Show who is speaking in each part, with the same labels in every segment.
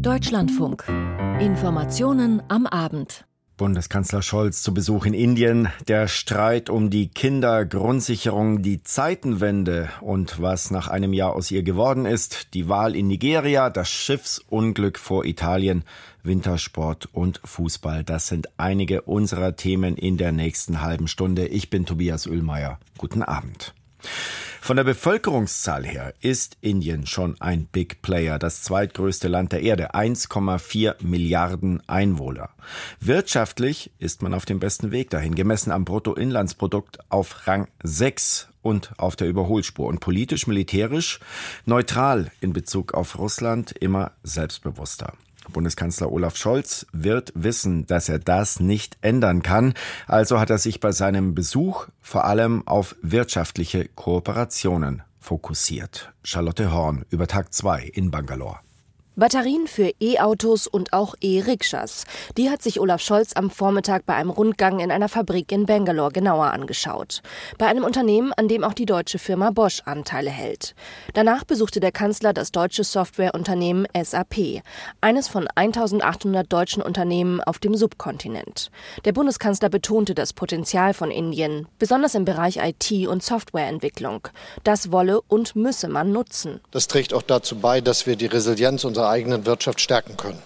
Speaker 1: Deutschlandfunk. Informationen am Abend.
Speaker 2: Bundeskanzler Scholz zu Besuch in Indien, der Streit um die Kindergrundsicherung, die Zeitenwende und was nach einem Jahr aus ihr geworden ist, die Wahl in Nigeria, das Schiffsunglück vor Italien, Wintersport und Fußball. Das sind einige unserer Themen in der nächsten halben Stunde. Ich bin Tobias Ullmeier. Guten Abend. Von der Bevölkerungszahl her ist Indien schon ein Big Player, das zweitgrößte Land der Erde, 1,4 Milliarden Einwohner. Wirtschaftlich ist man auf dem besten Weg dahin, gemessen am Bruttoinlandsprodukt auf Rang 6 und auf der Überholspur und politisch, militärisch neutral in Bezug auf Russland immer selbstbewusster. Bundeskanzler Olaf Scholz wird wissen, dass er das nicht ändern kann. Also hat er sich bei seinem Besuch vor allem auf wirtschaftliche Kooperationen fokussiert. Charlotte Horn über Tag 2 in Bangalore.
Speaker 3: Batterien für E-Autos und auch E-Rikschas. Die hat sich Olaf Scholz am Vormittag bei einem Rundgang in einer Fabrik in Bangalore genauer angeschaut. Bei einem Unternehmen, an dem auch die deutsche Firma Bosch Anteile hält. Danach besuchte der Kanzler das deutsche Softwareunternehmen SAP, eines von 1800 deutschen Unternehmen auf dem Subkontinent. Der Bundeskanzler betonte das Potenzial von Indien, besonders im Bereich IT und Softwareentwicklung. Das wolle und müsse man nutzen.
Speaker 4: Das trägt auch dazu bei, dass wir die Resilienz unserer unserer eigenen Wirtschaft stärken können.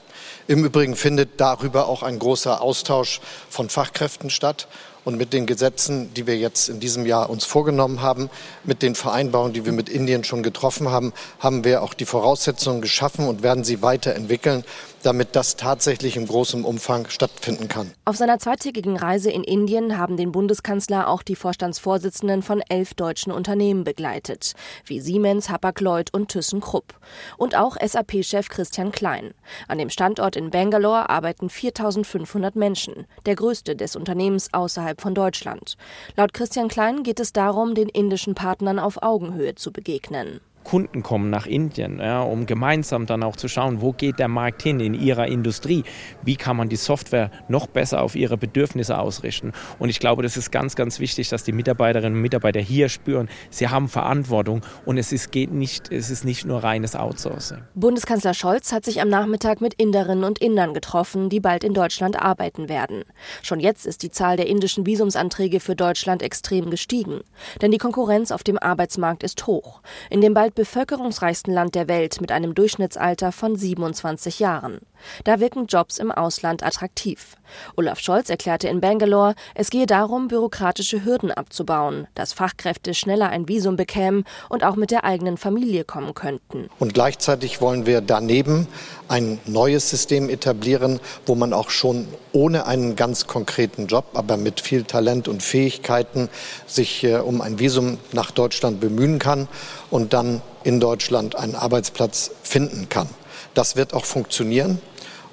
Speaker 4: Im Übrigen findet darüber auch ein großer Austausch von Fachkräften statt. Und mit den Gesetzen, die wir jetzt in diesem Jahr uns vorgenommen haben, mit den Vereinbarungen, die wir mit Indien schon getroffen haben, haben wir auch die Voraussetzungen geschaffen und werden sie weiterentwickeln, damit das tatsächlich im großen Umfang stattfinden kann.
Speaker 3: Auf seiner zweitägigen Reise in Indien haben den Bundeskanzler auch die Vorstandsvorsitzenden von elf deutschen Unternehmen begleitet, wie Siemens, Hapag-Lloyd und ThyssenKrupp. Und auch SAP-Chef Christian Klein. An dem Standort in Bangalore arbeiten 4500 Menschen, der größte des Unternehmens außerhalb von Deutschland. Laut Christian Klein geht es darum, den indischen Partnern auf Augenhöhe zu begegnen.
Speaker 5: Kunden kommen nach Indien, ja, um gemeinsam dann auch zu schauen, wo geht der Markt hin in ihrer Industrie, wie kann man die Software noch besser auf ihre Bedürfnisse ausrichten. Und ich glaube, das ist ganz, ganz wichtig, dass die Mitarbeiterinnen und Mitarbeiter hier spüren, sie haben Verantwortung und es ist, geht nicht, es ist nicht nur reines Outsourcing.
Speaker 3: Bundeskanzler Scholz hat sich am Nachmittag mit Inderinnen und Indern getroffen, die bald in Deutschland arbeiten werden. Schon jetzt ist die Zahl der indischen Visumsanträge für Deutschland extrem gestiegen. Denn die Konkurrenz auf dem Arbeitsmarkt ist hoch. In dem bald bald bevölkerungsreichsten Land der Welt mit einem Durchschnittsalter von 27 Jahren. Da wirken Jobs im Ausland attraktiv. Olaf Scholz erklärte in Bangalore, es gehe darum, bürokratische Hürden abzubauen, dass Fachkräfte schneller ein Visum bekämen und auch mit der eigenen Familie kommen könnten.
Speaker 4: Und gleichzeitig wollen wir daneben ein neues System etablieren, wo man auch schon ohne einen ganz konkreten Job, aber mit viel Talent und Fähigkeiten sich äh, um ein Visum nach Deutschland bemühen kann und dann in Deutschland einen Arbeitsplatz finden kann. Das wird auch funktionieren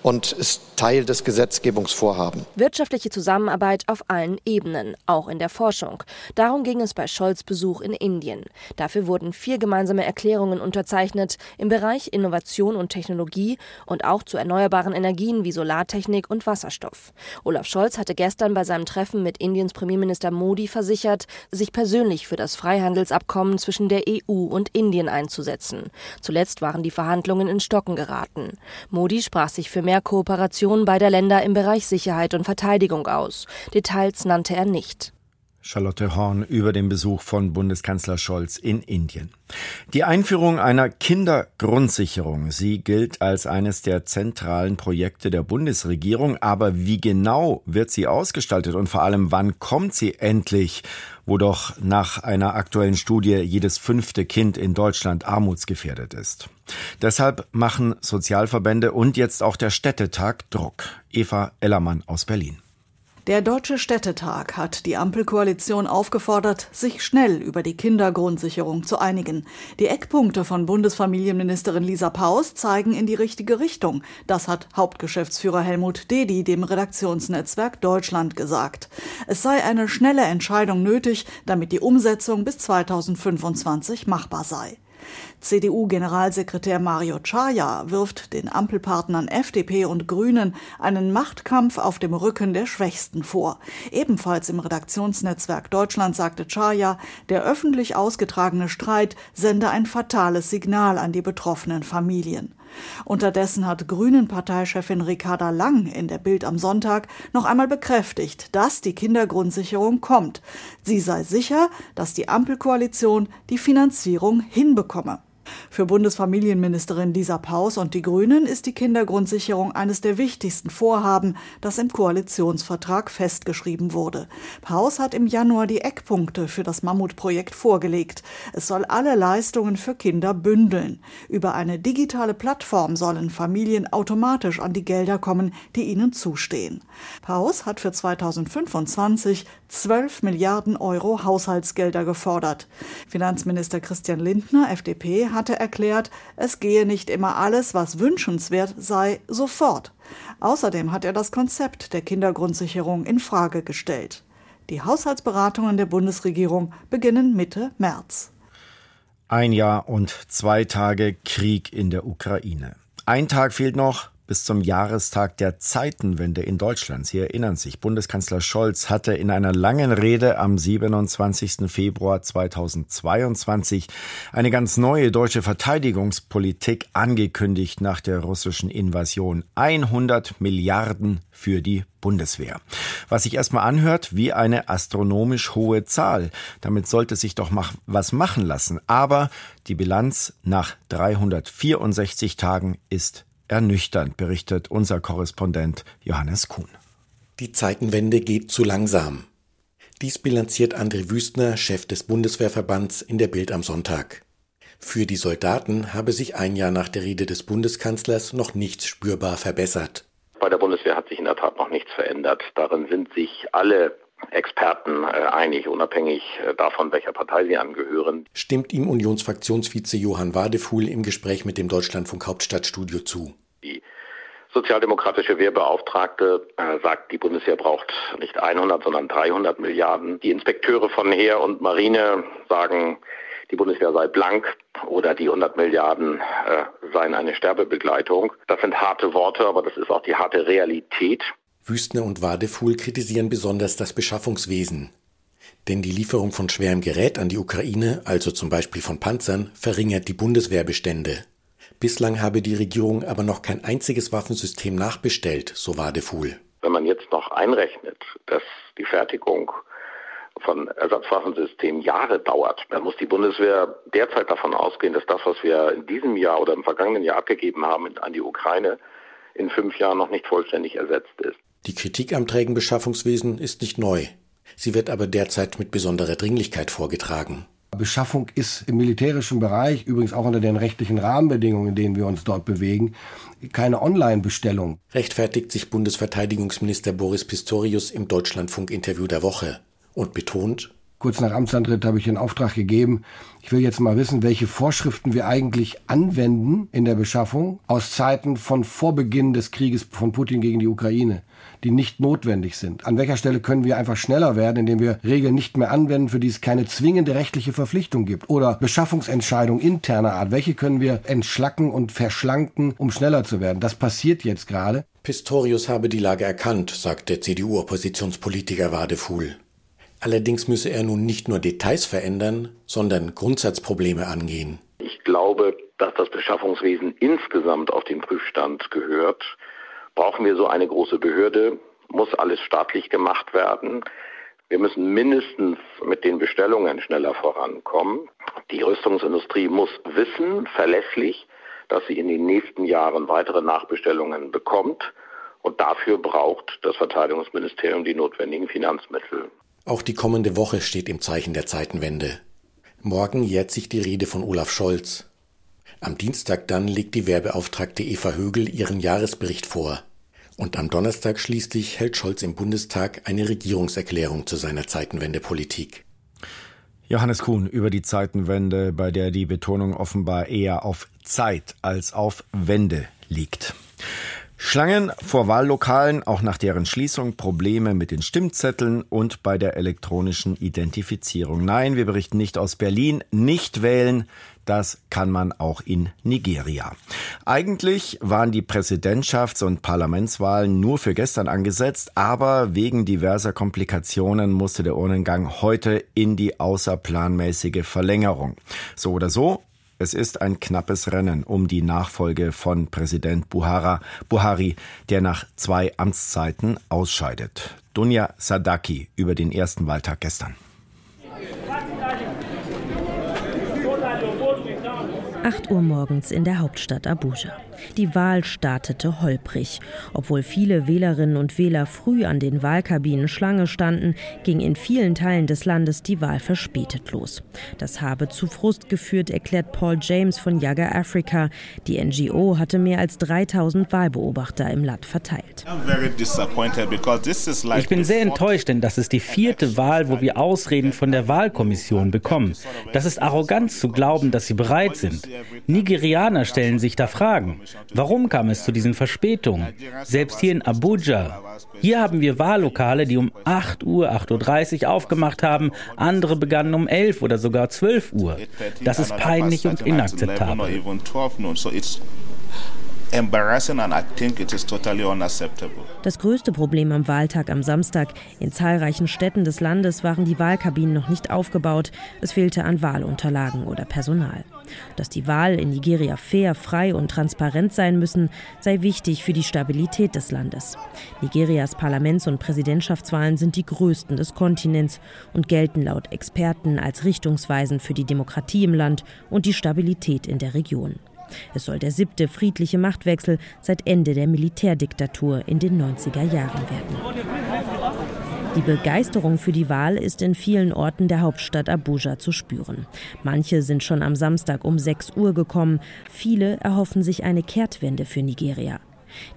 Speaker 4: und ist Teil des Gesetzgebungsvorhabens.
Speaker 3: Wirtschaftliche Zusammenarbeit auf allen Ebenen, auch in der Forschung. Darum ging es bei Scholz Besuch in Indien. Dafür wurden vier gemeinsame Erklärungen unterzeichnet im Bereich Innovation und Technologie und auch zu erneuerbaren Energien wie Solartechnik und Wasserstoff. Olaf Scholz hatte gestern bei seinem Treffen mit Indiens Premierminister Modi versichert, sich persönlich für das Freihandelsabkommen zwischen der EU und Indien einzusetzen. Zuletzt waren die Verhandlungen in Stocken geraten. Modi sprach sich für mehr Kooperation Kooperation beider Länder im Bereich Sicherheit und Verteidigung aus. Details nannte er nicht.
Speaker 2: Charlotte Horn über den Besuch von Bundeskanzler Scholz in Indien. Die Einführung einer Kindergrundsicherung, sie gilt als eines der zentralen Projekte der Bundesregierung, aber wie genau wird sie ausgestaltet und vor allem wann kommt sie endlich, wo doch nach einer aktuellen Studie jedes fünfte Kind in Deutschland armutsgefährdet ist. Deshalb machen Sozialverbände und jetzt auch der Städtetag Druck. Eva Ellermann aus Berlin.
Speaker 6: Der Deutsche Städtetag hat die Ampelkoalition aufgefordert, sich schnell über die Kindergrundsicherung zu einigen. Die Eckpunkte von Bundesfamilienministerin Lisa Paus zeigen in die richtige Richtung. Das hat Hauptgeschäftsführer Helmut Dedi dem Redaktionsnetzwerk Deutschland gesagt. Es sei eine schnelle Entscheidung nötig, damit die Umsetzung bis 2025 machbar sei. CDU-Generalsekretär Mario Chaya wirft den Ampelpartnern FDP und Grünen einen Machtkampf auf dem Rücken der Schwächsten vor. Ebenfalls im Redaktionsnetzwerk Deutschland sagte Chaya, der öffentlich ausgetragene Streit sende ein fatales Signal an die betroffenen Familien. Unterdessen hat Grünen-Parteichefin Ricarda Lang in der Bild am Sonntag noch einmal bekräftigt, dass die Kindergrundsicherung kommt. Sie sei sicher, dass die Ampelkoalition die Finanzierung hinbekomme. Für Bundesfamilienministerin Lisa Paus und die Grünen ist die Kindergrundsicherung eines der wichtigsten Vorhaben, das im Koalitionsvertrag festgeschrieben wurde. Paus hat im Januar die Eckpunkte für das Mammutprojekt vorgelegt. Es soll alle Leistungen für Kinder bündeln. Über eine digitale Plattform sollen Familien automatisch an die Gelder kommen, die ihnen zustehen. Paus hat für 2025 12 Milliarden Euro Haushaltsgelder gefordert. Finanzminister Christian Lindner, FDP, hatte erklärt, es gehe nicht immer alles, was wünschenswert sei, sofort. Außerdem hat er das Konzept der Kindergrundsicherung in Frage gestellt. Die Haushaltsberatungen der Bundesregierung beginnen Mitte März.
Speaker 2: Ein Jahr und zwei Tage Krieg in der Ukraine. Ein Tag fehlt noch, bis zum Jahrestag der Zeitenwende in Deutschland. Sie erinnern sich, Bundeskanzler Scholz hatte in einer langen Rede am 27. Februar 2022 eine ganz neue deutsche Verteidigungspolitik angekündigt nach der russischen Invasion. 100 Milliarden für die Bundeswehr. Was sich erstmal anhört wie eine astronomisch hohe Zahl. Damit sollte sich doch mach was machen lassen. Aber die Bilanz nach 364 Tagen ist ernüchternd, berichtet unser Korrespondent Johannes Kuhn.
Speaker 7: Die Zeitenwende geht zu langsam. Dies bilanziert André Wüstner, Chef des Bundeswehrverbands, in der Bild am Sonntag. Für die Soldaten habe sich ein Jahr nach der Rede des Bundeskanzlers noch nichts spürbar verbessert.
Speaker 8: Bei der Bundeswehr hat sich in der Tat noch nichts verändert. Darin sind sich alle Experten äh, einig, unabhängig äh, davon, welcher Partei sie angehören.
Speaker 7: Stimmt ihm Unionsfraktionsvize Johann Wadefuhl im Gespräch mit dem Deutschlandfunk Hauptstadtstudio zu.
Speaker 8: Die sozialdemokratische Wehrbeauftragte äh, sagt, die Bundeswehr braucht nicht 100, sondern 300 Milliarden. Die Inspekteure von Heer und Marine sagen, die Bundeswehr sei blank oder die 100 Milliarden äh, seien eine Sterbebegleitung. Das sind harte Worte, aber das ist auch die harte Realität.
Speaker 7: Wüstner und Wadefuhl kritisieren besonders das Beschaffungswesen. Denn die Lieferung von schwerem Gerät an die Ukraine, also zum Beispiel von Panzern, verringert die Bundeswehrbestände. Bislang habe die Regierung aber noch kein einziges Waffensystem nachbestellt, so Wadefuhl.
Speaker 8: Wenn man jetzt noch einrechnet, dass die Fertigung von Ersatzwaffensystemen Jahre dauert, dann muss die Bundeswehr derzeit davon ausgehen, dass das, was wir in diesem Jahr oder im vergangenen Jahr abgegeben haben an die Ukraine, in fünf Jahren noch nicht vollständig ersetzt ist.
Speaker 7: Die Kritik am trägen Beschaffungswesen ist nicht neu. Sie wird aber derzeit mit besonderer Dringlichkeit vorgetragen.
Speaker 9: Beschaffung ist im militärischen Bereich, übrigens auch unter den rechtlichen Rahmenbedingungen, in denen wir uns dort bewegen, keine Online-Bestellung.
Speaker 7: Rechtfertigt sich Bundesverteidigungsminister Boris Pistorius im Deutschlandfunk-Interview der Woche und betont,
Speaker 9: Kurz nach Amtsantritt habe ich den Auftrag gegeben, ich will jetzt mal wissen, welche Vorschriften wir eigentlich anwenden in der Beschaffung aus Zeiten von Vorbeginn des Krieges von Putin gegen die Ukraine die nicht notwendig sind? An welcher Stelle können wir einfach schneller werden, indem wir Regeln nicht mehr anwenden, für die es keine zwingende rechtliche Verpflichtung gibt? Oder Beschaffungsentscheidungen interner Art, welche können wir entschlacken und verschlanken, um schneller zu werden? Das passiert jetzt gerade.
Speaker 7: Pistorius habe die Lage erkannt, sagt der CDU-Oppositionspolitiker Wadefuhl. Allerdings müsse er nun nicht nur Details verändern, sondern Grundsatzprobleme angehen.
Speaker 8: Ich glaube, dass das Beschaffungswesen insgesamt auf den Prüfstand gehört brauchen wir so eine große Behörde, muss alles staatlich gemacht werden. Wir müssen mindestens mit den Bestellungen schneller vorankommen. Die Rüstungsindustrie muss wissen, verlässlich, dass sie in den nächsten Jahren weitere Nachbestellungen bekommt. Und dafür braucht das Verteidigungsministerium die notwendigen Finanzmittel.
Speaker 7: Auch die kommende Woche steht im Zeichen der Zeitenwende. Morgen jährt sich die Rede von Olaf Scholz. Am Dienstag dann legt die Werbeauftragte Eva Högel ihren Jahresbericht vor. Und am Donnerstag schließlich hält Scholz im Bundestag eine Regierungserklärung zu seiner Zeitenwendepolitik.
Speaker 2: Johannes Kuhn über die Zeitenwende, bei der die Betonung offenbar eher auf Zeit als auf Wende liegt. Schlangen vor Wahllokalen, auch nach deren Schließung, Probleme mit den Stimmzetteln und bei der elektronischen Identifizierung. Nein, wir berichten nicht aus Berlin. Nicht wählen, das kann man auch in Nigeria. Eigentlich waren die Präsidentschafts- und Parlamentswahlen nur für gestern angesetzt, aber wegen diverser Komplikationen musste der Urnengang heute in die außerplanmäßige Verlängerung. So oder so, Es ist ein knappes Rennen um die Nachfolge von Präsident Buhara, Buhari, der nach zwei Amtszeiten ausscheidet. Dunja Sadaki über den ersten Wahltag gestern.
Speaker 10: 8 Uhr morgens in der Hauptstadt Abuja. Die Wahl startete holprig. Obwohl viele Wählerinnen und Wähler früh an den Wahlkabinen Schlange standen, ging in vielen Teilen des Landes die Wahl verspätet los. Das habe zu Frust geführt, erklärt Paul James von Yaga Africa. Die NGO hatte mehr als 3000 Wahlbeobachter im Land verteilt.
Speaker 11: Ich bin sehr enttäuscht, denn das ist die vierte Wahl, wo wir Ausreden von der Wahlkommission bekommen. Das ist Arroganz zu glauben, dass sie bereit sind. Nigerianer stellen sich da Fragen. Warum kam es zu diesen Verspätungen? Selbst hier in Abuja. Hier haben wir Wahllokale, die um 8 Uhr, 8.30 Uhr aufgemacht haben. Andere begannen um 11 oder sogar 12 Uhr. Das ist peinlich und inakzeptabel.
Speaker 10: Das größte Problem am Wahltag am Samstag in zahlreichen Städten des Landes waren die Wahlkabinen noch nicht aufgebaut. Es fehlte an Wahlunterlagen oder Personal. Dass die Wahl in Nigeria fair, frei und transparent sein müssen, sei wichtig für die Stabilität des Landes. Nigerias Parlaments- und Präsidentschaftswahlen sind die größten des Kontinents und gelten laut Experten als richtungsweisend für die Demokratie im Land und die Stabilität in der Region. Es soll der siebte friedliche Machtwechsel seit Ende der Militärdiktatur in den 90er Jahren werden. Die Begeisterung für die Wahl ist in vielen Orten der Hauptstadt Abuja zu spüren. Manche sind schon am Samstag um 6 Uhr gekommen. Viele erhoffen sich eine Kehrtwende für Nigeria.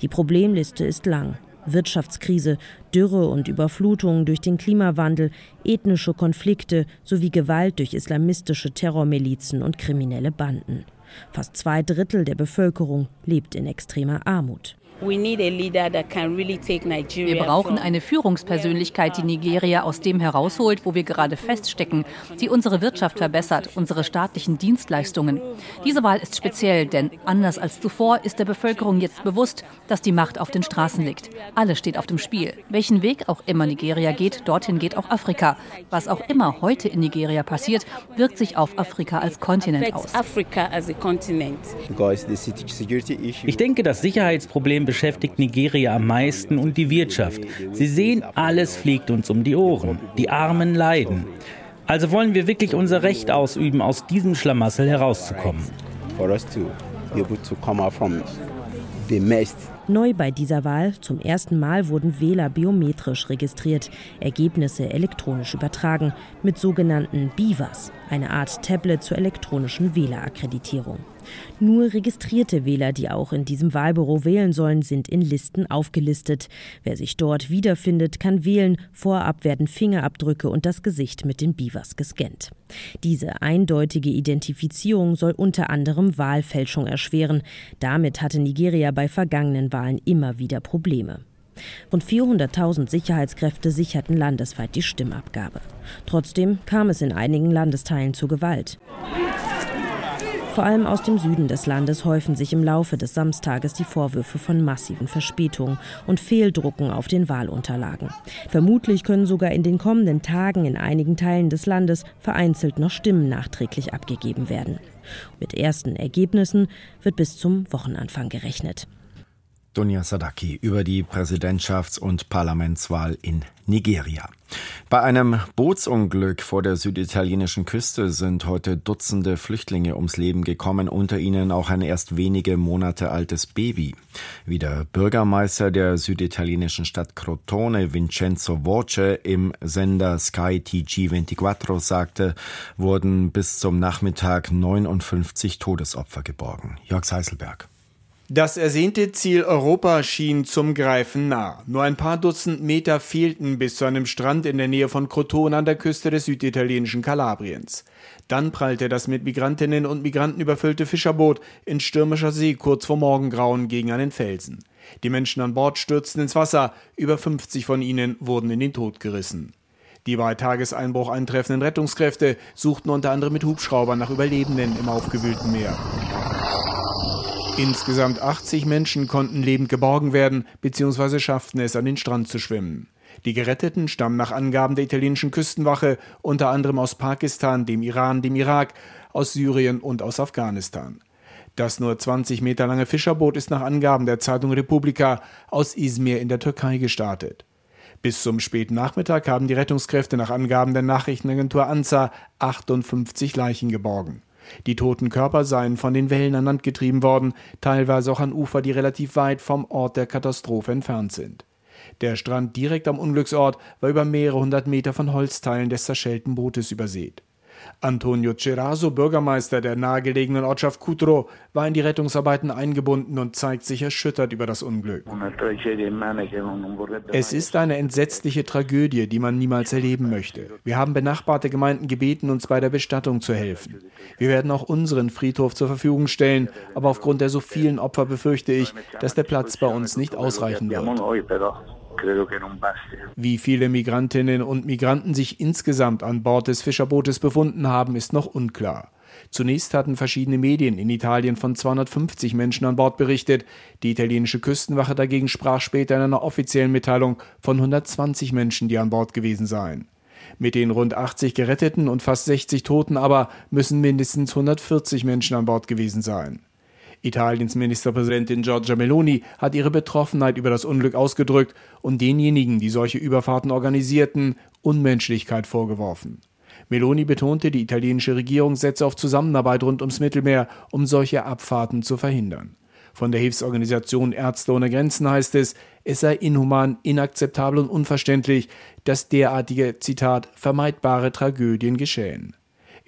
Speaker 10: Die Problemliste ist lang. Wirtschaftskrise, Dürre und Überflutungen durch den Klimawandel, ethnische Konflikte sowie Gewalt durch islamistische Terrormilizen und kriminelle Banden. Fast zwei Drittel der Bevölkerung lebt in extremer Armut.
Speaker 12: Wir brauchen eine Führungspersönlichkeit, die Nigeria aus dem herausholt, wo wir gerade feststecken, die unsere Wirtschaft verbessert, unsere staatlichen Dienstleistungen. Diese Wahl ist speziell, denn anders als zuvor ist der Bevölkerung jetzt bewusst, dass die Macht auf den Straßen liegt. Alles steht auf dem Spiel. Welchen Weg auch immer Nigeria geht, dorthin geht auch Afrika. Was auch immer heute in Nigeria passiert, wirkt sich auf Afrika als Kontinent aus.
Speaker 11: Ich denke, das Sicherheitsproblem beschäftigt Nigeria am meisten und die Wirtschaft. Sie sehen, alles fliegt uns um die Ohren. Die Armen leiden. Also wollen wir wirklich unser Recht ausüben, aus diesem Schlamassel herauszukommen.
Speaker 10: Neu bei dieser Wahl, zum ersten Mal wurden Wähler biometrisch registriert, Ergebnisse elektronisch übertragen, mit sogenannten BIVAs, eine Art Tablet zur elektronischen Wählerakkreditierung. Nur registrierte Wähler, die auch in diesem Wahlbüro wählen sollen, sind in Listen aufgelistet. Wer sich dort wiederfindet, kann wählen. Vorab werden Fingerabdrücke und das Gesicht mit den Bivas gescannt. Diese eindeutige Identifizierung soll unter anderem Wahlfälschung erschweren. Damit hatte Nigeria bei vergangenen Wahlen immer wieder Probleme. Rund 400.000 Sicherheitskräfte sicherten landesweit die Stimmabgabe. Trotzdem kam es in einigen Landesteilen zu Gewalt. Vor allem aus dem Süden des Landes häufen sich im Laufe des Samstages die Vorwürfe von massiven Verspätungen und Fehldrucken auf den Wahlunterlagen. Vermutlich können sogar in den kommenden Tagen in einigen Teilen des Landes vereinzelt noch Stimmen nachträglich abgegeben werden. Mit ersten Ergebnissen wird bis zum Wochenanfang gerechnet.
Speaker 2: Dunja Sadaki über die Präsidentschafts- und Parlamentswahl in Nigeria. Bei einem Bootsunglück vor der süditalienischen Küste sind heute Dutzende Flüchtlinge ums Leben gekommen, unter ihnen auch ein erst wenige Monate altes Baby. Wie der Bürgermeister der süditalienischen Stadt Crotone, Vincenzo Voce, im Sender Sky TG24 sagte, wurden bis zum Nachmittag 59 Todesopfer geborgen. Jörg Seiselberg.
Speaker 13: Das ersehnte Ziel Europa schien zum Greifen nah. Nur ein paar Dutzend Meter fehlten bis zu einem Strand in der Nähe von Crotone an der Küste des süditalienischen Kalabriens. Dann prallte das mit Migrantinnen und Migranten überfüllte Fischerboot in stürmischer See kurz vor Morgengrauen gegen einen Felsen. Die Menschen an Bord stürzten ins Wasser, über 50 von ihnen wurden in den Tod gerissen. Die bei Tageseinbruch eintreffenden Rettungskräfte suchten unter anderem mit Hubschraubern nach Überlebenden im aufgewühlten Meer. Insgesamt 80 Menschen konnten lebend geborgen werden bzw. schafften es, an den Strand zu schwimmen. Die Geretteten stammen nach Angaben der italienischen Küstenwache unter anderem aus Pakistan, dem Iran, dem Irak, aus Syrien und aus Afghanistan. Das nur 20 Meter lange Fischerboot ist nach Angaben der Zeitung Republika aus Izmir in der Türkei gestartet. Bis zum späten Nachmittag haben die Rettungskräfte nach Angaben der Nachrichtenagentur ANSA 58 Leichen geborgen. Die toten Körper seien von den Wellen an Land getrieben worden, teilweise auch an Ufer, die relativ weit vom Ort der Katastrophe entfernt sind. Der Strand direkt am Unglücksort war über mehrere hundert Meter von Holzteilen des zerschellten Bootes übersät. Antonio Ceraso, Bürgermeister der nahegelegenen Ortschaft Cutro, war in die Rettungsarbeiten eingebunden und zeigt sich erschüttert über das Unglück. Es ist eine entsetzliche Tragödie, die man niemals erleben möchte. Wir haben benachbarte Gemeinden gebeten, uns bei der Bestattung zu helfen. Wir werden auch unseren Friedhof zur Verfügung stellen, aber aufgrund der so vielen Opfer befürchte ich, dass der Platz bei uns nicht ausreichen wird. Wie viele Migrantinnen und Migranten sich insgesamt an Bord des Fischerbootes befunden haben, ist noch unklar. Zunächst hatten verschiedene Medien in Italien von 250 Menschen an Bord berichtet. Die italienische Küstenwache dagegen sprach später in einer offiziellen Mitteilung von 120 Menschen, die an Bord gewesen seien. Mit den rund 80 Geretteten und fast 60 Toten aber müssen mindestens 140 Menschen an Bord gewesen sein. Italiens Ministerpräsidentin Giorgia Meloni hat ihre Betroffenheit über das Unglück ausgedrückt und denjenigen, die solche Überfahrten organisierten, Unmenschlichkeit vorgeworfen. Meloni betonte, die italienische Regierung setze auf Zusammenarbeit rund ums Mittelmeer, um solche Abfahrten zu verhindern. Von der Hilfsorganisation Ärzte ohne Grenzen heißt es, es sei inhuman, inakzeptabel und unverständlich, dass derartige, Zitat, vermeidbare Tragödien geschehen.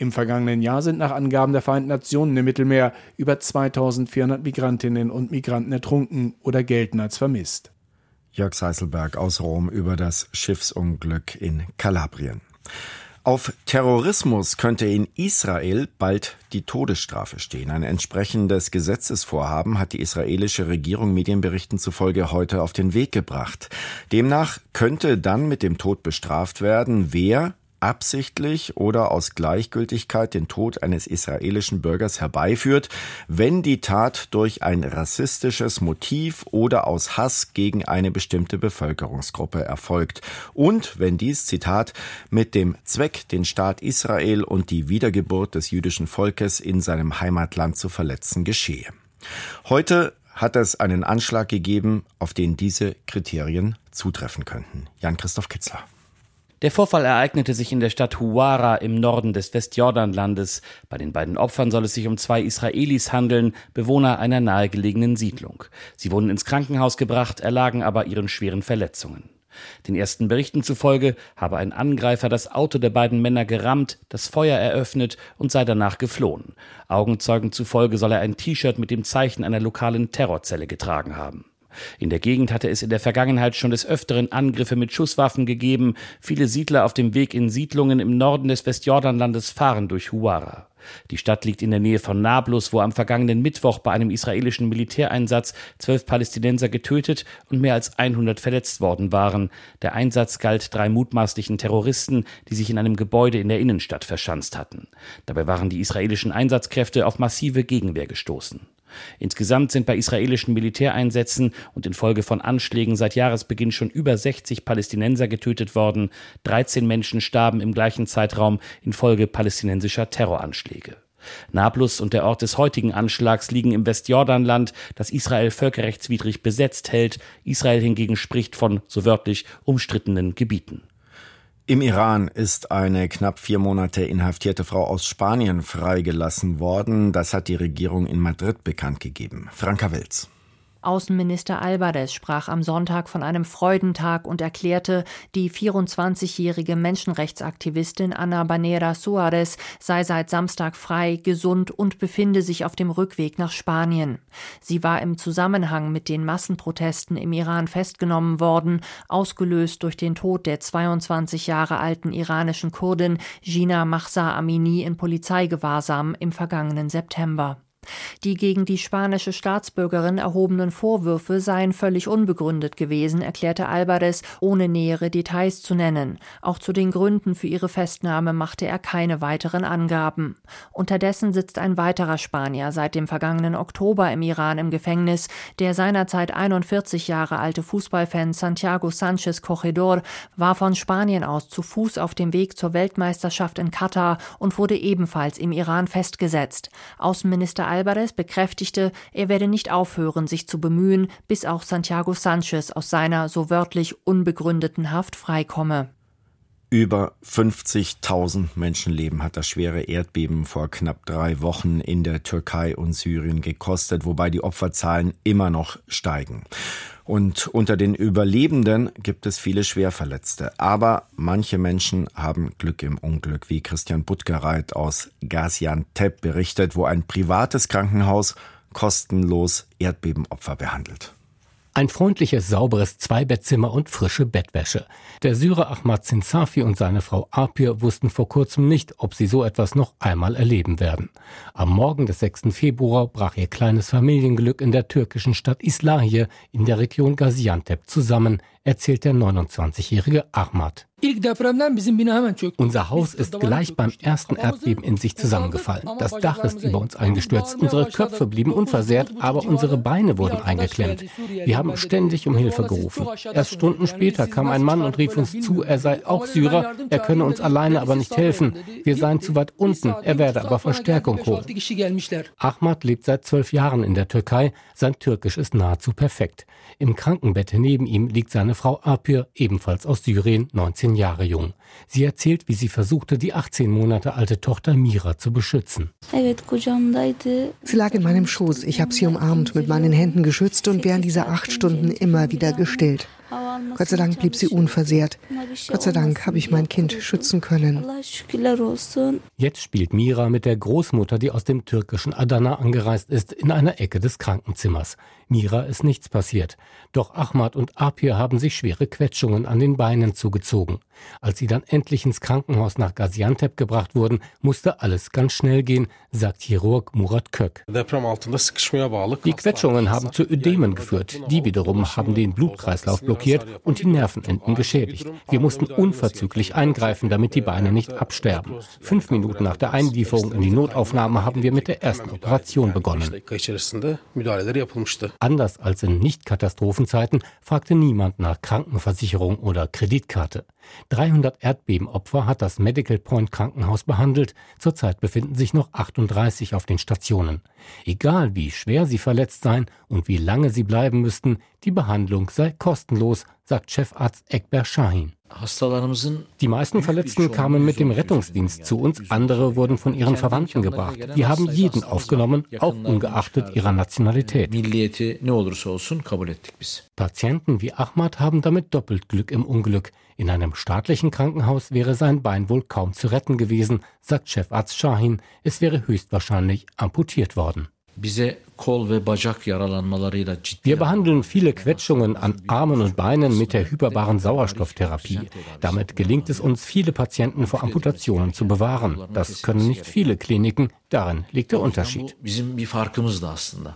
Speaker 13: Im vergangenen Jahr sind nach Angaben der Vereinten Nationen im Mittelmeer über 2400 Migrantinnen und Migranten ertrunken oder gelten als vermisst.
Speaker 2: Jörg Seiselberg aus Rom über das Schiffsunglück in Kalabrien. Auf Terrorismus könnte in Israel bald die Todesstrafe stehen. Ein entsprechendes Gesetzesvorhaben hat die israelische Regierung Medienberichten zufolge heute auf den Weg gebracht. Demnach könnte dann mit dem Tod bestraft werden, wer absichtlich oder aus Gleichgültigkeit den Tod eines israelischen Bürgers herbeiführt, wenn die Tat durch ein rassistisches Motiv oder aus Hass gegen eine bestimmte Bevölkerungsgruppe erfolgt und wenn dies, Zitat, mit dem Zweck, den Staat Israel und die Wiedergeburt des jüdischen Volkes in seinem Heimatland zu verletzen, geschehe. Heute hat es einen Anschlag gegeben, auf den diese Kriterien zutreffen könnten. Jan-Christoph Kitzler.
Speaker 14: Der Vorfall ereignete sich in der Stadt Huwara im Norden des Westjordanlandes. Bei den beiden Opfern soll es sich um zwei Israelis handeln, Bewohner einer nahegelegenen Siedlung. Sie wurden ins Krankenhaus gebracht, erlagen aber ihren schweren Verletzungen. Den ersten Berichten zufolge habe ein Angreifer das Auto der beiden Männer gerammt, das Feuer eröffnet und sei danach geflohen. Augenzeugen zufolge soll er ein T-Shirt mit dem Zeichen einer lokalen Terrorzelle getragen haben. In der Gegend hatte es in der Vergangenheit schon des Öfteren Angriffe mit Schusswaffen gegeben. Viele Siedler auf dem Weg in Siedlungen im Norden des Westjordanlandes fahren durch Huara. Die Stadt liegt in der Nähe von Nablus, wo am vergangenen Mittwoch bei einem israelischen Militäreinsatz zwölf Palästinenser getötet und mehr als 100 verletzt worden waren. Der Einsatz galt drei mutmaßlichen Terroristen, die sich in einem Gebäude in der Innenstadt verschanzt hatten. Dabei waren die israelischen Einsatzkräfte auf massive Gegenwehr gestoßen. Insgesamt sind bei israelischen Militäreinsätzen und infolge von Anschlägen seit Jahresbeginn schon über 60 Palästinenser getötet worden. 13 Menschen starben im gleichen Zeitraum infolge palästinensischer Terroranschläge. Nablus und der Ort des heutigen Anschlags liegen im Westjordanland, das Israel völkerrechtswidrig besetzt hält. Israel hingegen spricht von, so wörtlich, umstrittenen Gebieten.
Speaker 2: Im Iran ist eine knapp vier Monate inhaftierte Frau aus Spanien freigelassen worden. Das hat die Regierung in Madrid bekannt gegeben. Franka Welz.
Speaker 15: Außenminister Alvarez sprach am Sonntag von einem Freudentag und erklärte, die 24-jährige Menschenrechtsaktivistin Ana Banera Suarez sei seit Samstag frei, gesund und befinde sich auf dem Rückweg nach Spanien. Sie war im Zusammenhang mit den Massenprotesten im Iran festgenommen worden, ausgelöst durch den Tod der 22 Jahre alten iranischen Kurdin Gina Mahsa Amini in Polizeigewahrsam im vergangenen September. Die gegen die spanische Staatsbürgerin erhobenen Vorwürfe seien völlig unbegründet gewesen, erklärte Alvarez, ohne nähere Details zu nennen. Auch zu den Gründen für ihre Festnahme machte er keine weiteren Angaben. Unterdessen sitzt ein weiterer Spanier seit dem vergangenen Oktober im Iran im Gefängnis. Der seinerzeit 41 Jahre alte Fußballfan Santiago Sanchez Corredor war von Spanien aus zu Fuß auf dem Weg zur Weltmeisterschaft in Katar und wurde ebenfalls im Iran festgesetzt. Außenminister Alvarez bekräftigte, er werde nicht aufhören, sich zu bemühen, bis auch Santiago Sanchez aus seiner so wörtlich unbegründeten Haft freikomme.
Speaker 2: Über 50.000 Menschenleben hat das schwere Erdbeben vor knapp drei Wochen in der Türkei und Syrien gekostet, wobei die Opferzahlen immer noch steigen. Und unter den Überlebenden gibt es viele Schwerverletzte. Aber manche Menschen haben Glück im Unglück, wie Christian Buttgereit aus Gaziantep berichtet, wo ein privates Krankenhaus kostenlos Erdbebenopfer behandelt.
Speaker 16: Ein freundliches, sauberes Zweibettzimmer und frische Bettwäsche. Der Syrer Ahmad Zinsafi und seine Frau Apir wussten vor kurzem nicht, ob sie so etwas noch einmal erleben werden. Am Morgen des 6. Februar brach ihr kleines Familienglück in der türkischen Stadt Islahiye in der Region Gaziantep zusammen, erzählt der 29-jährige Ahmad. Unser Haus ist gleich beim ersten Erdbeben in sich zusammengefallen. Das Dach ist über uns eingestürzt. Unsere Köpfe blieben unversehrt, aber unsere Beine wurden eingeklemmt. Wir haben ständig um Hilfe gerufen. Erst Stunden später kam ein Mann und rief uns zu, er sei auch Syrer, er könne uns alleine aber nicht helfen. Wir seien zu weit unten, er werde aber Verstärkung holen. Ahmad lebt seit zwölf Jahren in der Türkei. Sein Türkisch ist nahezu perfekt. Im Krankenbett neben ihm liegt seine Frau Apir, ebenfalls aus Syrien, 19 Jahre jung. Sie erzählt, wie sie versuchte, die 18 Monate alte Tochter Mira zu beschützen.
Speaker 17: Sie lag in meinem Schoß. Ich habe sie umarmt, mit meinen Händen geschützt und während dieser acht Stunden immer wieder gestillt. Gott sei Dank blieb sie unversehrt. Gott sei Dank habe ich mein Kind schützen können.
Speaker 16: Jetzt spielt Mira mit der Großmutter, die aus dem türkischen Adana angereist ist, in einer Ecke des Krankenzimmers. Mira ist nichts passiert. Doch Ahmad und Apir haben sich schwere Quetschungen an den Beinen zugezogen. Als sie dann endlich ins Krankenhaus nach Gaziantep gebracht wurden, musste alles ganz schnell gehen, sagt Chirurg Murat Kök. Die Quetschungen haben zu Ödemen geführt. Die wiederum haben den Blutkreislauf blockiert und die Nervenenden geschädigt. Wir mussten unverzüglich eingreifen, damit die Beine nicht absterben. Fünf Minuten nach der Einlieferung in die Notaufnahme haben wir mit der ersten Operation begonnen. Anders als in Nicht-Katastrophenzeiten fragte niemand nach Krankenversicherung oder Kreditkarte. 300 Erdbebenopfer hat das Medical Point Krankenhaus behandelt. Zurzeit befinden sich noch 38 auf den Stationen. Egal wie schwer sie verletzt seien und wie lange sie bleiben müssten, die Behandlung sei kostenlos, sagt Chefarzt Ekber Shahin. Die meisten Verletzten kamen mit dem Rettungsdienst zu uns, andere wurden von ihren Verwandten gebracht. Wir haben jeden aufgenommen, auch ungeachtet ihrer Nationalität. Patienten wie Ahmad haben damit doppelt Glück im Unglück. In einem staatlichen Krankenhaus wäre sein Bein wohl kaum zu retten gewesen, sagt Chefarzt Shahin. Es wäre höchstwahrscheinlich amputiert worden. Wir behandeln viele Quetschungen an Armen und Beinen mit der hyperbaren Sauerstofftherapie. Damit gelingt es uns, viele Patienten vor Amputationen zu bewahren. Das können nicht viele Kliniken, darin liegt der Unterschied.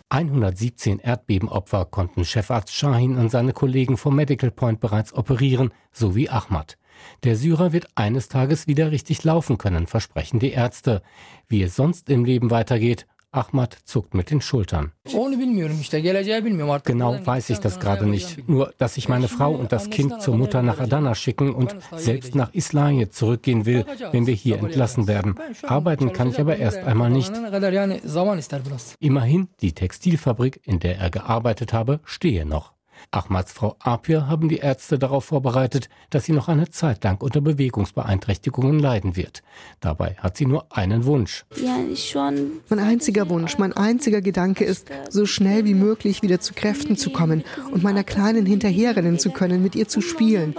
Speaker 16: 117 Erdbebenopfer konnten Chefarzt Shahin und seine Kollegen vom Medical Point bereits operieren, so wie Ahmad. Der Syrer wird eines Tages wieder richtig laufen können, versprechen die Ärzte. Wie es sonst im Leben weitergeht, Ahmad zuckt mit den Schultern. Genau weiß ich das gerade nicht. Nur, dass ich meine Frau und das Kind zur Mutter nach Adana schicken und selbst nach Islaje zurückgehen will, wenn wir hier entlassen werden. Arbeiten kann ich aber erst einmal nicht. Immerhin, die Textilfabrik, in der er gearbeitet habe, stehe noch. Ahmads Frau Apir haben die Ärzte darauf vorbereitet, dass sie noch eine Zeit lang unter Bewegungsbeeinträchtigungen leiden wird. Dabei hat sie nur einen Wunsch.
Speaker 17: Mein einziger Wunsch, mein einziger Gedanke ist, so schnell wie möglich wieder zu Kräften zu kommen und meiner Kleinen hinterherrennen zu können, mit ihr zu spielen.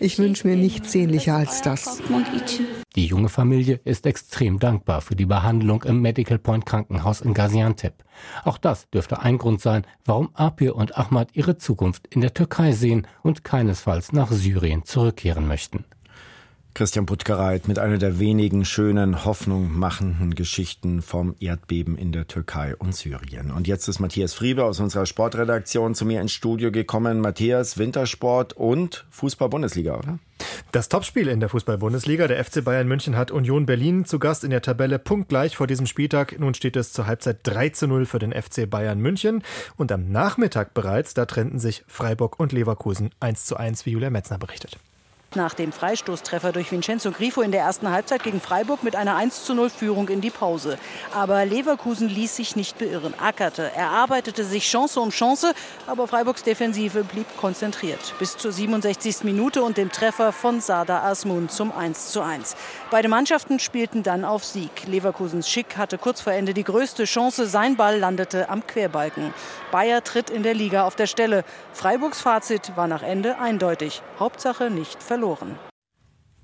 Speaker 17: Ich wünsche mir nichts sehnlicher als das.
Speaker 16: Die junge Familie ist extrem dankbar für die Behandlung im Medical Point Krankenhaus in Gaziantep. Auch das dürfte ein Grund sein, warum Apir und Ahmad ihre Zukunft in der Türkei sehen und keinesfalls nach Syrien zurückkehren möchten.
Speaker 2: Christian Puttgereit mit einer der wenigen schönen, hoffnungmachenden Geschichten vom Erdbeben in der Türkei und Syrien. Und jetzt ist Matthias Friebe aus unserer Sportredaktion zu mir ins Studio gekommen. Matthias, Wintersport und Fußball-Bundesliga, oder?
Speaker 18: Das Topspiel in der Fußball-Bundesliga. Der FC Bayern München hat Union Berlin zu Gast in der Tabelle punktgleich vor diesem Spieltag. Nun steht es zur Halbzeit 3 zu 0 für den FC Bayern München. Und am Nachmittag bereits, da trennten sich Freiburg und Leverkusen 1 zu 1, wie Julia Metzner berichtet.
Speaker 19: Nach dem Freistoßtreffer durch Vincenzo Grifo in der ersten Halbzeit gegen Freiburg mit einer 1 zu 0 Führung in die Pause. Aber Leverkusen ließ sich nicht beirren, ackerte, erarbeitete sich Chance um Chance, aber Freiburgs Defensive blieb konzentriert. Bis zur 67. Minute und dem Treffer von Sada Asmun zum 1 zu 1. Beide Mannschaften spielten dann auf Sieg. Leverkusens Schick hatte kurz vor Ende die größte Chance, sein Ball landete am Querbalken. Bayer tritt in der Liga auf der Stelle. Freiburgs Fazit war nach Ende eindeutig. Hauptsache nicht verloren.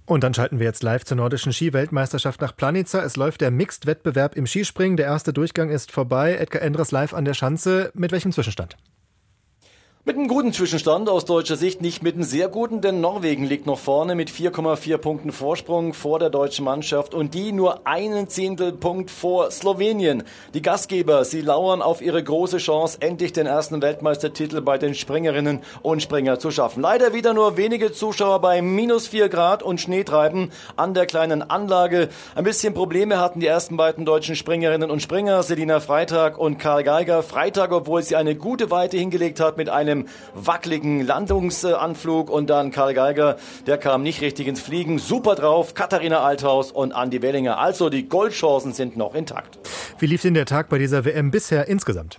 Speaker 18: Und dann schalten wir jetzt live zur nordischen Ski-Weltmeisterschaft nach Planica. Es läuft der Mixed-Wettbewerb im Skispringen. Der erste Durchgang ist vorbei. Edgar Endres live an der Schanze. Mit welchem Zwischenstand?
Speaker 20: Mit einem guten Zwischenstand aus deutscher Sicht, nicht mit einem sehr guten, denn Norwegen liegt noch vorne mit 4,4 Punkten Vorsprung vor der deutschen Mannschaft und die nur einen Zehntelpunkt vor Slowenien. Die Gastgeber, sie lauern auf ihre große Chance, endlich den ersten Weltmeistertitel bei den Springerinnen und Springer zu schaffen. Leider wieder nur wenige Zuschauer bei minus 4 Grad und Schneetreiben an der kleinen Anlage. Ein bisschen Probleme hatten die ersten beiden deutschen Springerinnen und Springer, Selina Freitag und Karl Geiger. Freitag, obwohl sie eine gute Weite hingelegt hat mit einem einem wackeligen Landungsanflug und dann Karl Geiger, der kam nicht richtig ins Fliegen. Super drauf, Katharina Althaus und Andi Wellinger. Also die Goldchancen sind noch intakt.
Speaker 18: Wie lief denn der Tag bei dieser WM bisher insgesamt?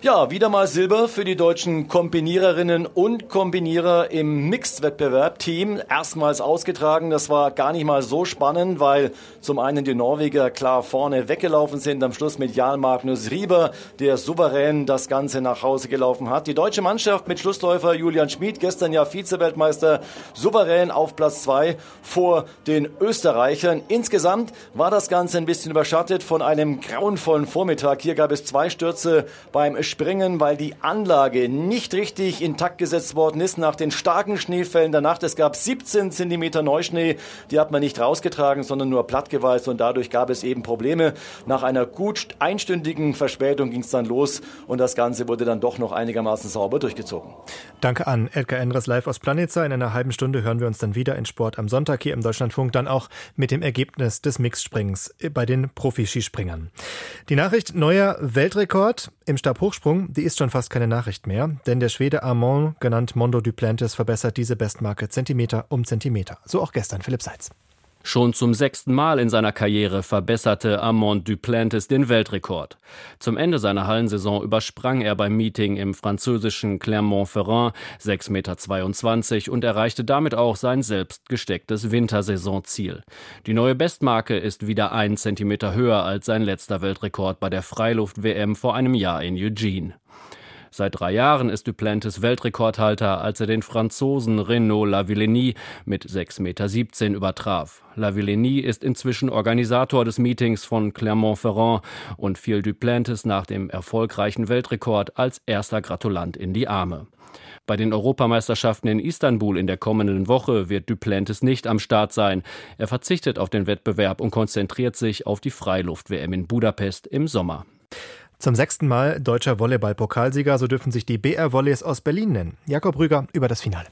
Speaker 20: Ja, wieder mal Silber für die deutschen Kombiniererinnen und Kombinierer im Mixed-Wettbewerb-Team. Erstmals ausgetragen. Das war gar nicht mal so spannend, weil zum einen die Norweger klar vorne weggelaufen sind. Am Schluss mit Jan Magnus Rieber, der souverän das Ganze nach Hause gelaufen hat. Die deutsche Mannschaft mit Schlussläufer Julian Schmid, gestern ja Vize-Weltmeister, souverän auf Platz zwei vor den Österreichern. Insgesamt war das Ganze ein bisschen überschattet von einem grauenvollen Vormittag. Hier gab es zwei Stürze beim springen, weil die Anlage nicht richtig intakt gesetzt worden ist nach den starken Schneefällen der Nacht. Es gab 17 Zentimeter Neuschnee, die hat man nicht rausgetragen, sondern nur plattgewalzt und dadurch gab es eben Probleme. Nach einer gut einstündigen Verspätung ging es dann los und das Ganze wurde dann doch noch einigermaßen sauber durchgezogen.
Speaker 18: Danke an Edgar Endres live aus Planitza. In einer halben Stunde hören wir uns dann wieder in Sport am Sonntag hier im Deutschlandfunk, dann auch mit dem Ergebnis des Mixsprings bei den Profi-Skispringern. Die Nachricht neuer Weltrekord im Stabhochsprung, die ist schon fast keine Nachricht mehr, denn der Schwede Armand, genannt Mondo Duplantis, verbessert diese Bestmarke Zentimeter um Zentimeter. So auch gestern Philipp Seitz.
Speaker 21: Schon zum sechsten Mal in seiner Karriere verbesserte Armand Duplantis den Weltrekord. Zum Ende seiner Hallensaison übersprang er beim Meeting im französischen Clermont-Ferrand 6,22 Meter und erreichte damit auch sein selbst gestecktes Wintersaisonziel. Die neue Bestmarke ist wieder ein Zentimeter höher als sein letzter Weltrekord bei der Freiluft-WM vor einem Jahr in Eugene. Seit drei Jahren ist Duplantis Weltrekordhalter, als er den Franzosen Renaud Lavillenie mit 6,17 Meter übertraf. Lavillenie ist inzwischen Organisator des Meetings von Clermont-Ferrand und fiel Duplantis nach dem erfolgreichen Weltrekord als erster Gratulant in die Arme. Bei den Europameisterschaften in Istanbul in der kommenden Woche wird Duplantis nicht am Start sein. Er verzichtet auf den Wettbewerb und konzentriert sich auf die Freiluft-WM in Budapest im Sommer.
Speaker 18: Zum sechsten Mal deutscher Volleyball-Pokalsieger, so dürfen sich die BR Volleys aus Berlin nennen. Jakob Rüger über das Finale.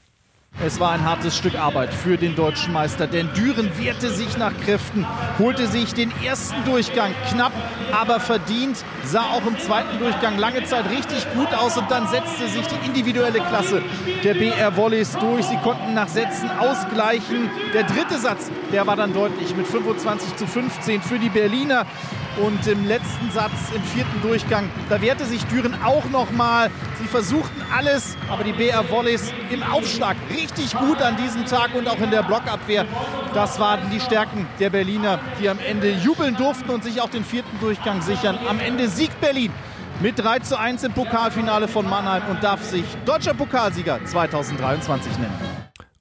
Speaker 22: Es war ein hartes Stück Arbeit für den deutschen Meister, denn Düren wehrte sich nach Kräften, holte sich den ersten Durchgang knapp, aber verdient, sah auch im zweiten Durchgang lange Zeit richtig gut aus und dann setzte sich die individuelle Klasse der BR Volleys durch. Sie konnten nach Sätzen ausgleichen. Der dritte Satz, der war dann deutlich mit 25 zu 15 für die Berliner. Und im letzten Satz, im vierten Durchgang, da wehrte sich Düren auch nochmal. Sie versuchten alles, aber die BR Volleys im Aufschlag richtig gut an diesem Tag und auch in der Blockabwehr. Das waren die Stärken der Berliner, die am Ende jubeln durften und sich auch den vierten Durchgang sichern. Am Ende siegt Berlin mit 3 zu 1 im Pokalfinale von Mannheim und darf sich deutscher Pokalsieger 2023 nennen.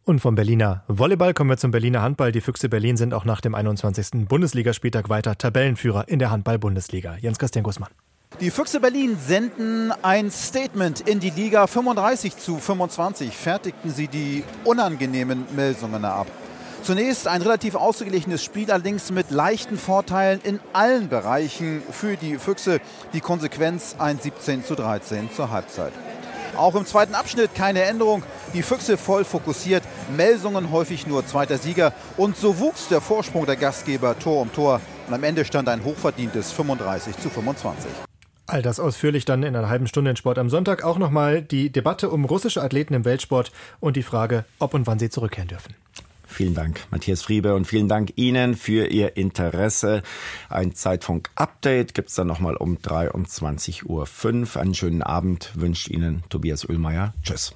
Speaker 18: Und vom Berliner Volleyball kommen wir zum Berliner Handball. Die Füchse Berlin sind auch nach dem 21. Bundesligaspieltag weiter Tabellenführer in der Handball-Bundesliga. Jens-Christian Gussmann.
Speaker 23: Die Füchse Berlin senden ein Statement in die Liga 35 zu 25. Fertigten sie die unangenehmen Melsungen ab.
Speaker 22: Zunächst ein relativ ausgeglichenes Spiel, allerdings mit leichten Vorteilen in allen Bereichen für die Füchse. Die Konsequenz ein 17 zu 13 zur Halbzeit. Auch im zweiten Abschnitt keine Änderung. Die Füchse voll fokussiert, Melsungen häufig nur zweiter Sieger. Und so wuchs der Vorsprung der Gastgeber Tor um Tor. Und am Ende stand ein hochverdientes 35 zu 25.
Speaker 18: All das ausführlich dann in einer halben Stunde in Sport am Sonntag. Auch nochmal die Debatte um russische Athleten im Weltsport und die Frage, ob und wann sie zurückkehren dürfen.
Speaker 2: Vielen Dank, Matthias Friebe, und vielen Dank Ihnen für Ihr Interesse. Ein Zeitfunk-Update gibt es dann nochmal um 23.05 Uhr. Einen schönen Abend wünscht Ihnen Tobias Ullmeier. Tschüss.